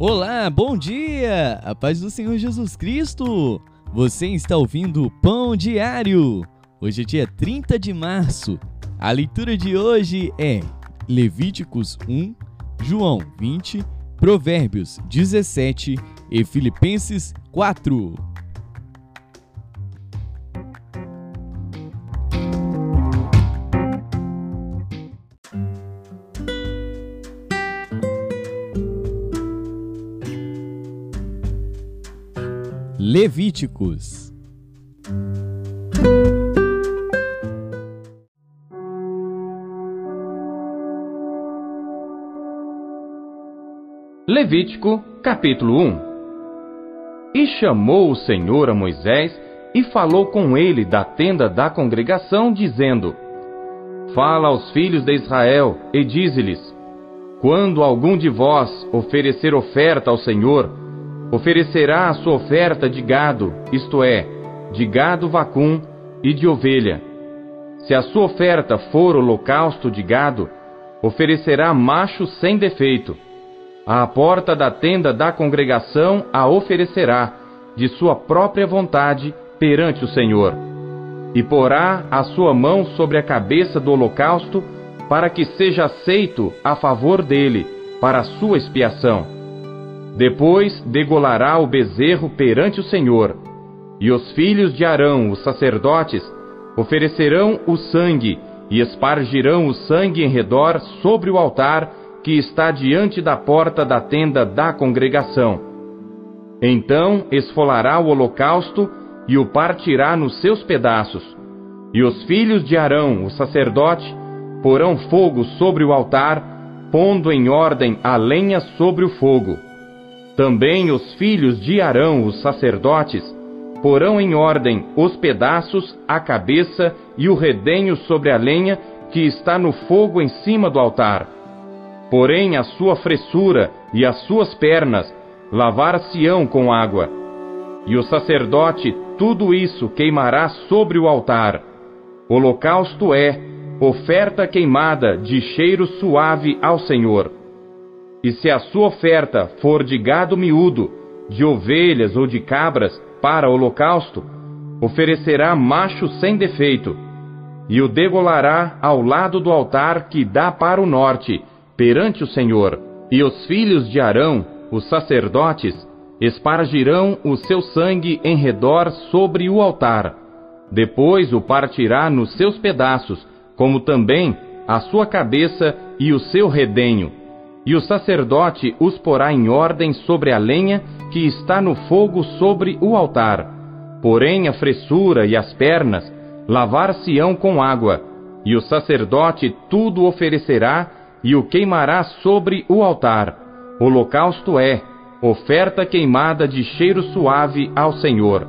Olá, bom dia! A paz do Senhor Jesus Cristo! Você está ouvindo o Pão Diário. Hoje é dia 30 de março. A leitura de hoje é Levíticos 1, João 20, Provérbios 17 e Filipenses 4. Levíticos. Levítico, capítulo 1 E chamou o Senhor a Moisés e falou com ele da tenda da congregação, dizendo: Fala aos filhos de Israel e dize-lhes: Quando algum de vós oferecer oferta ao Senhor, oferecerá a sua oferta de gado, isto é, de gado vacum e de ovelha. Se a sua oferta for holocausto de gado, oferecerá macho sem defeito. À porta da tenda da congregação a oferecerá, de sua própria vontade, perante o Senhor. E porá a sua mão sobre a cabeça do holocausto, para que seja aceito a favor dele, para a sua expiação depois degolará o bezerro perante o Senhor, e os filhos de Arão, os sacerdotes, oferecerão o sangue e espargirão o sangue em redor sobre o altar que está diante da porta da tenda da congregação. Então esfolará o holocausto e o partirá nos seus pedaços. E os filhos de Arão, o sacerdote, porão fogo sobre o altar, pondo em ordem a lenha sobre o fogo. Também os filhos de Arão, os sacerdotes, porão em ordem os pedaços, a cabeça e o redenho sobre a lenha que está no fogo em cima do altar. Porém, a sua fressura e as suas pernas lavar-se-ão com água. E o sacerdote tudo isso queimará sobre o altar. Holocausto é oferta queimada de cheiro suave ao Senhor. E se a sua oferta for de gado miúdo, de ovelhas ou de cabras para holocausto, oferecerá macho sem defeito, e o degolará ao lado do altar que dá para o norte, perante o Senhor. E os filhos de Arão, os sacerdotes, espargirão o seu sangue em redor sobre o altar. Depois o partirá nos seus pedaços, como também a sua cabeça e o seu redenho e o sacerdote os porá em ordem sobre a lenha que está no fogo sobre o altar. Porém, a fressura e as pernas lavar-se-ão com água, e o sacerdote tudo oferecerá e o queimará sobre o altar. Holocausto é oferta queimada de cheiro suave ao Senhor.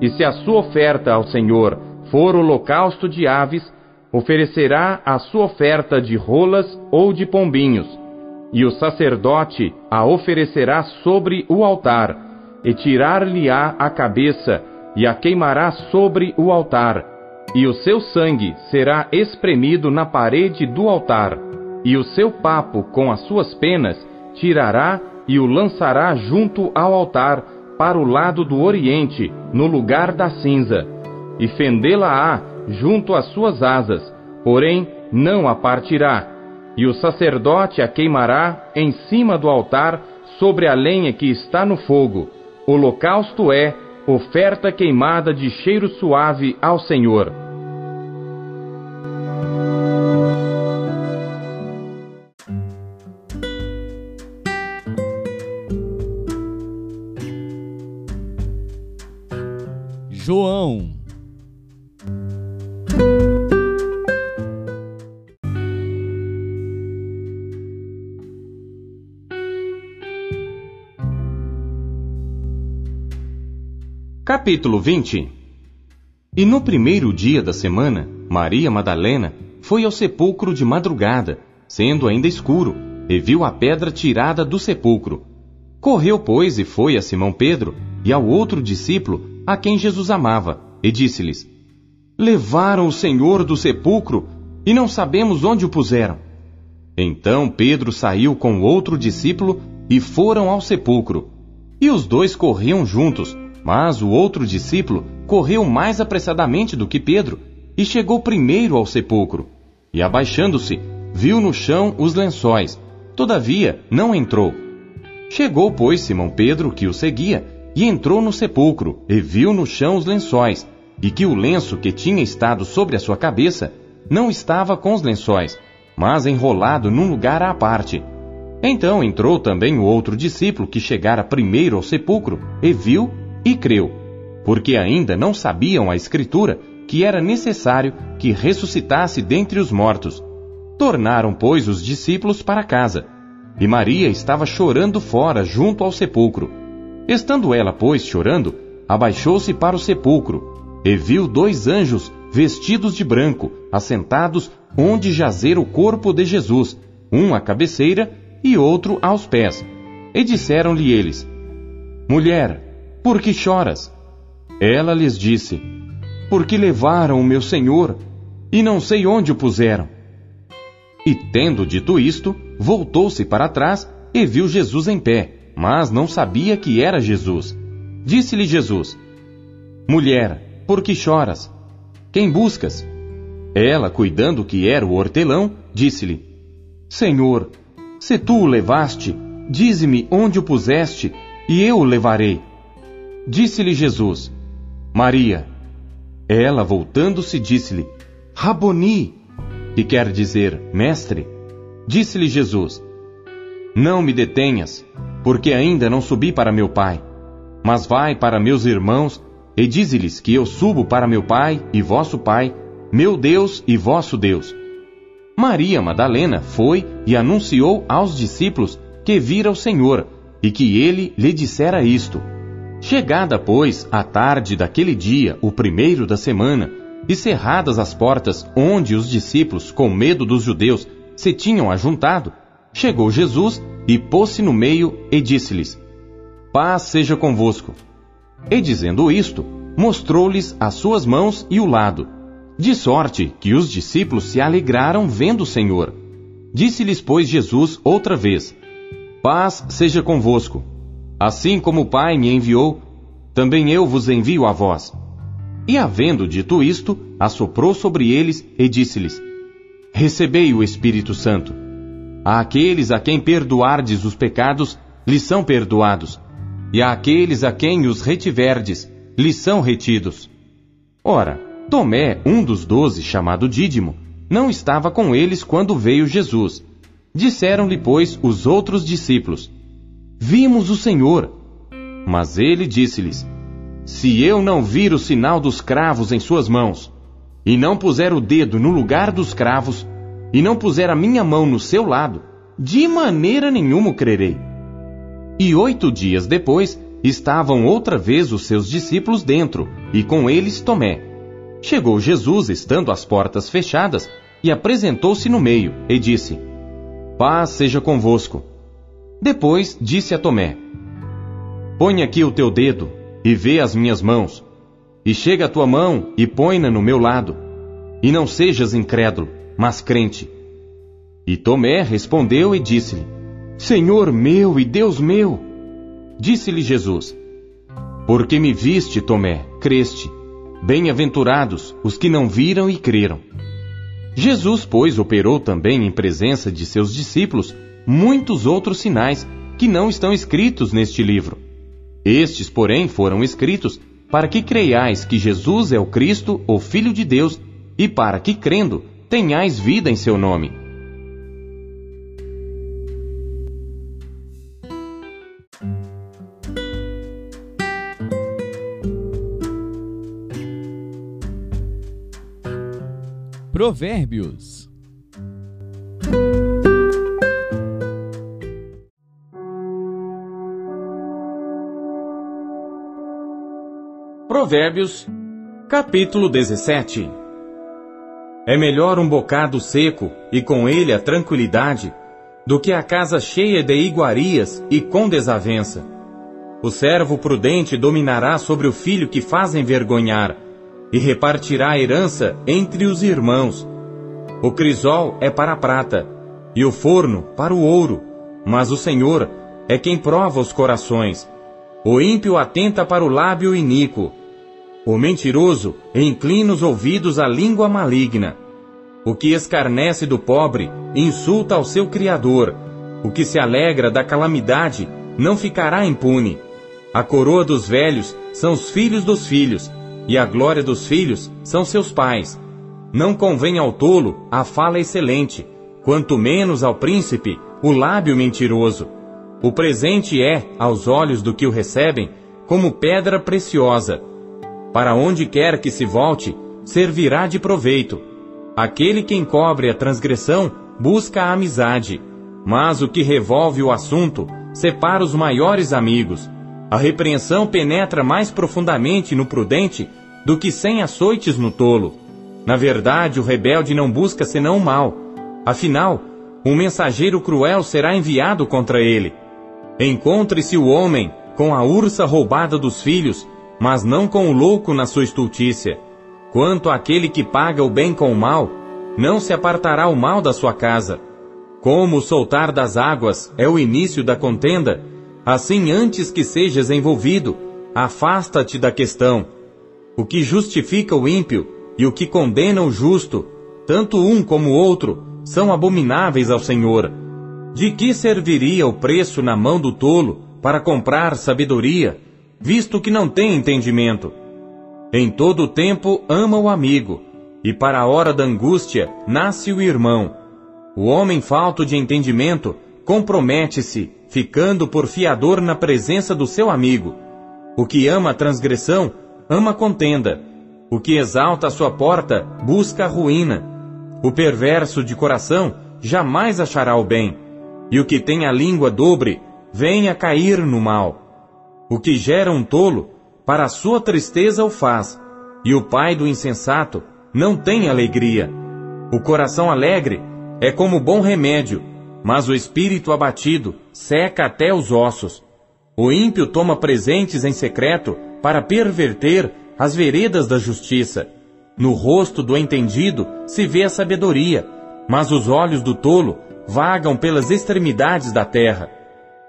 E se a sua oferta ao Senhor for holocausto de aves, oferecerá a sua oferta de rolas ou de pombinhos e o sacerdote a oferecerá sobre o altar, e tirar-lhe-á a cabeça, e a queimará sobre o altar, e o seu sangue será espremido na parede do altar, e o seu papo com as suas penas tirará e o lançará junto ao altar, para o lado do oriente, no lugar da cinza, e fendê-la-á junto às suas asas, porém não a partirá e o sacerdote a queimará em cima do altar sobre a lenha que está no fogo. Holocausto é oferta queimada de cheiro suave ao Senhor. João Capítulo 20 E no primeiro dia da semana, Maria Madalena foi ao sepulcro de madrugada, sendo ainda escuro, e viu a pedra tirada do sepulcro. Correu, pois, e foi a Simão Pedro e ao outro discípulo, a quem Jesus amava, e disse-lhes: Levaram o Senhor do sepulcro e não sabemos onde o puseram. Então Pedro saiu com outro discípulo e foram ao sepulcro. E os dois corriam juntos, mas o outro discípulo correu mais apressadamente do que Pedro e chegou primeiro ao sepulcro. E abaixando-se, viu no chão os lençóis, todavia não entrou. Chegou, pois, Simão Pedro, que o seguia, e entrou no sepulcro, e viu no chão os lençóis, e que o lenço que tinha estado sobre a sua cabeça não estava com os lençóis, mas enrolado num lugar à parte. Então entrou também o outro discípulo que chegara primeiro ao sepulcro, e viu e creu, porque ainda não sabiam a Escritura que era necessário que ressuscitasse dentre os mortos. Tornaram, pois, os discípulos para casa. E Maria estava chorando fora, junto ao sepulcro. Estando ela, pois, chorando, abaixou-se para o sepulcro, e viu dois anjos vestidos de branco, assentados onde jazer o corpo de Jesus, um à cabeceira e outro aos pés. E disseram-lhe eles: Mulher, por que choras? Ela lhes disse: Porque levaram o meu senhor, e não sei onde o puseram. E tendo dito isto, voltou-se para trás e viu Jesus em pé, mas não sabia que era Jesus. Disse-lhe Jesus: Mulher, por que choras? Quem buscas? Ela, cuidando que era o hortelão, disse-lhe: Senhor, se tu o levaste, dize-me onde o puseste, e eu o levarei. Disse-lhe Jesus: Maria. Ela, voltando-se, disse-lhe: Raboni, que quer dizer mestre. Disse-lhe Jesus: Não me detenhas, porque ainda não subi para meu Pai. Mas vai para meus irmãos e dize-lhes que eu subo para meu Pai e vosso Pai, meu Deus e vosso Deus. Maria Madalena foi e anunciou aos discípulos que vira o Senhor e que ele lhe dissera isto. Chegada, pois, a tarde daquele dia, o primeiro da semana, e cerradas as portas onde os discípulos, com medo dos judeus, se tinham ajuntado, chegou Jesus e pôs-se no meio e disse-lhes: Paz seja convosco. E dizendo isto, mostrou-lhes as suas mãos e o lado. De sorte que os discípulos se alegraram vendo o Senhor. Disse-lhes, pois, Jesus outra vez: Paz seja convosco. Assim como o Pai me enviou, também eu vos envio a vós. E havendo dito isto, assoprou sobre eles e disse-lhes: Recebei o Espírito Santo. A aqueles a quem perdoardes os pecados, lhes são perdoados, e a aqueles a quem os retiverdes, lhes são retidos. Ora, Tomé, um dos doze, chamado Dídimo, não estava com eles quando veio Jesus. Disseram-lhe, pois, os outros discípulos: Vimos o Senhor. Mas ele disse-lhes: se eu não vir o sinal dos cravos em suas mãos, e não puser o dedo no lugar dos cravos, e não puser a minha mão no seu lado, de maneira nenhuma crerei. E oito dias depois, estavam outra vez os seus discípulos dentro, e com eles Tomé. Chegou Jesus, estando as portas fechadas, e apresentou-se no meio, e disse: Paz seja convosco. Depois disse a Tomé: Põe aqui o teu dedo e vê as minhas mãos, e chega a tua mão e põe-na no meu lado, e não sejas incrédulo, mas crente. E Tomé respondeu e disse-lhe: Senhor meu e Deus meu. Disse-lhe Jesus: Porque me viste, Tomé, creste. Bem-aventurados os que não viram e creram. Jesus, pois, operou também em presença de seus discípulos muitos outros sinais que não estão escritos neste livro estes, porém, foram escritos para que creiais que Jesus é o Cristo, o Filho de Deus, e para que, crendo, tenhais vida em seu nome. Provérbios Provérbios, capítulo 17 É melhor um bocado seco e com ele a tranquilidade, do que a casa cheia de iguarias e com desavença. O servo prudente dominará sobre o filho que faz envergonhar, e repartirá a herança entre os irmãos. O crisol é para a prata, e o forno para o ouro, mas o Senhor é quem prova os corações. O ímpio atenta para o lábio iníquo. O mentiroso inclina os ouvidos à língua maligna. O que escarnece do pobre insulta ao seu Criador. O que se alegra da calamidade não ficará impune. A coroa dos velhos são os filhos dos filhos, e a glória dos filhos são seus pais. Não convém ao tolo a fala excelente, quanto menos ao príncipe o lábio mentiroso. O presente é, aos olhos do que o recebem, como pedra preciosa. Para onde quer que se volte, servirá de proveito. Aquele que encobre a transgressão busca a amizade, mas o que revolve o assunto separa os maiores amigos. A repreensão penetra mais profundamente no prudente do que cem açoites no tolo. Na verdade, o rebelde não busca senão o mal. Afinal, um mensageiro cruel será enviado contra ele. Encontre-se o homem com a ursa roubada dos filhos, mas não com o louco na sua estultícia. Quanto àquele que paga o bem com o mal, não se apartará o mal da sua casa. Como o soltar das águas é o início da contenda, Assim, antes que sejas envolvido, afasta-te da questão. O que justifica o ímpio e o que condena o justo, tanto um como o outro, são abomináveis ao Senhor. De que serviria o preço na mão do tolo para comprar sabedoria, visto que não tem entendimento? Em todo o tempo ama o amigo, e para a hora da angústia nasce o irmão. O homem falto de entendimento compromete-se ficando por fiador na presença do seu amigo. O que ama a transgressão, ama a contenda. O que exalta a sua porta, busca a ruína. O perverso de coração jamais achará o bem. E o que tem a língua dobre, vem a cair no mal. O que gera um tolo, para sua tristeza o faz. E o pai do insensato não tem alegria. O coração alegre é como bom remédio, mas o espírito abatido seca até os ossos. O ímpio toma presentes em secreto para perverter as veredas da justiça. No rosto do entendido se vê a sabedoria, mas os olhos do tolo vagam pelas extremidades da terra.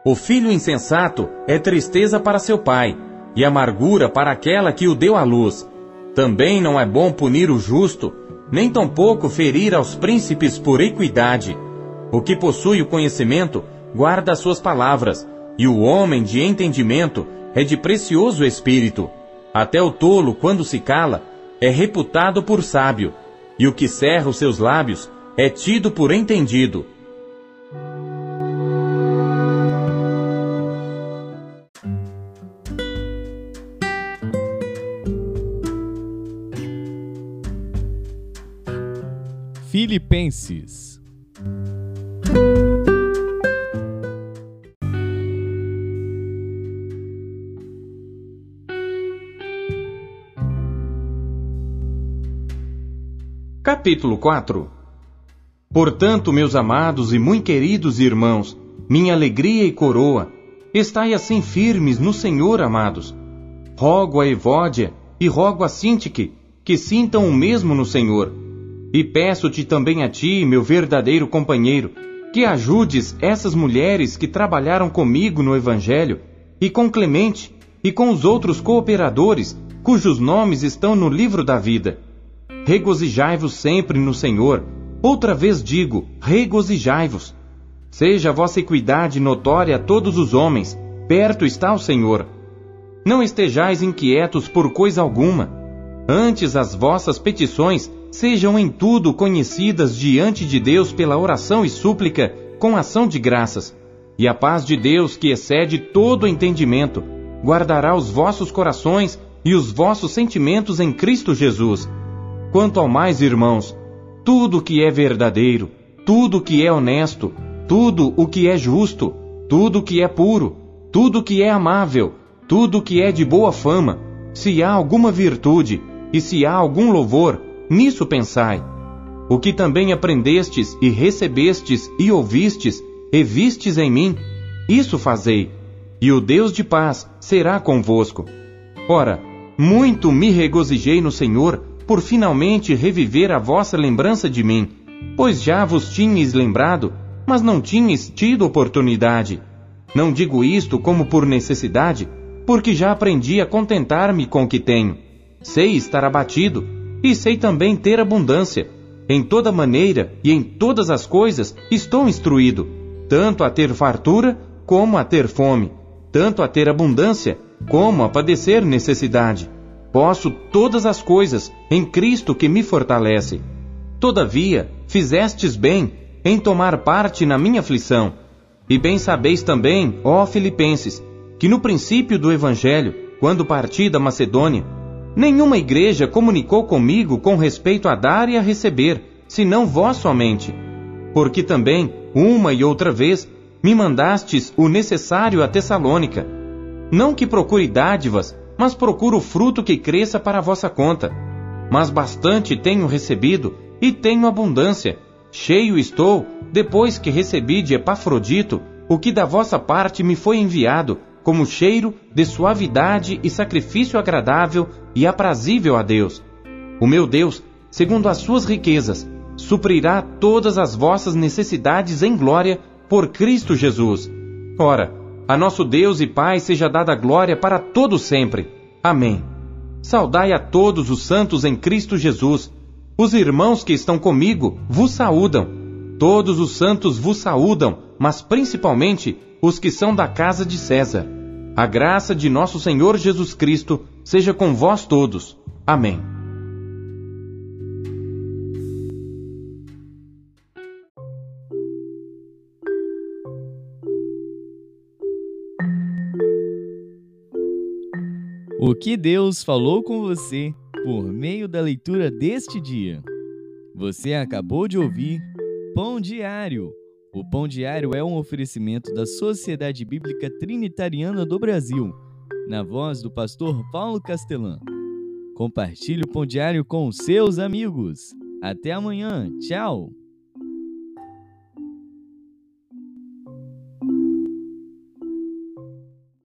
O filho insensato é tristeza para seu pai, e amargura para aquela que o deu à luz. Também não é bom punir o justo, nem tampouco ferir aos príncipes por equidade. O que possui o conhecimento guarda as suas palavras, e o homem de entendimento é de precioso espírito. Até o tolo, quando se cala, é reputado por sábio, e o que cerra os seus lábios é tido por entendido. Capítulo 4 Portanto, meus amados e muito queridos irmãos, minha alegria e coroa, estai assim firmes no Senhor, amados. Rogo a Evódia e rogo a Sintique que sintam o mesmo no Senhor. E peço-te também a ti, meu verdadeiro companheiro, que ajudes essas mulheres que trabalharam comigo no Evangelho, e com Clemente, e com os outros cooperadores, cujos nomes estão no livro da vida regozijai-vos sempre no Senhor. Outra vez digo, regozijai-vos. Seja a vossa equidade notória a todos os homens, perto está o Senhor. Não estejais inquietos por coisa alguma. Antes as vossas petições sejam em tudo conhecidas diante de Deus pela oração e súplica, com ação de graças. E a paz de Deus, que excede todo entendimento, guardará os vossos corações e os vossos sentimentos em Cristo Jesus. Quanto ao mais, irmãos, tudo o que é verdadeiro, tudo o que é honesto, tudo o que é justo, tudo o que é puro, tudo o que é amável, tudo o que é de boa fama, se há alguma virtude e se há algum louvor, nisso pensai. O que também aprendestes e recebestes e ouvistes e vistes em mim, isso fazei, e o Deus de paz será convosco. Ora, muito me regozijei no Senhor por finalmente reviver a vossa lembrança de mim, pois já vos tinhas lembrado, mas não tinhas tido oportunidade. Não digo isto como por necessidade, porque já aprendi a contentar-me com o que tenho. Sei estar abatido e sei também ter abundância. Em toda maneira e em todas as coisas estou instruído, tanto a ter fartura como a ter fome, tanto a ter abundância como a padecer necessidade. Posso todas as coisas em Cristo que me fortalece. Todavia, fizestes bem em tomar parte na minha aflição. E bem sabeis também, ó Filipenses, que no princípio do Evangelho, quando parti da Macedônia, nenhuma igreja comunicou comigo com respeito a dar e a receber, senão vós somente. Porque também, uma e outra vez, me mandastes o necessário a Tessalônica. Não que procure dádivas, mas procuro fruto que cresça para a vossa conta. Mas bastante tenho recebido e tenho abundância. Cheio estou, depois que recebi de Epafrodito o que da vossa parte me foi enviado, como cheiro de suavidade e sacrifício agradável e aprazível a Deus. O meu Deus, segundo as suas riquezas, suprirá todas as vossas necessidades em glória por Cristo Jesus. Ora, a nosso Deus e Pai seja dada glória para todo sempre. Amém. Saudai a todos os santos em Cristo Jesus. Os irmãos que estão comigo vos saúdam. Todos os santos vos saúdam, mas principalmente os que são da casa de César. A graça de nosso Senhor Jesus Cristo seja com vós todos. Amém. O que Deus falou com você por meio da leitura deste dia? Você acabou de ouvir Pão Diário. O Pão Diário é um oferecimento da Sociedade Bíblica Trinitariana do Brasil, na voz do pastor Paulo Castelã. Compartilhe o Pão Diário com seus amigos. Até amanhã. Tchau.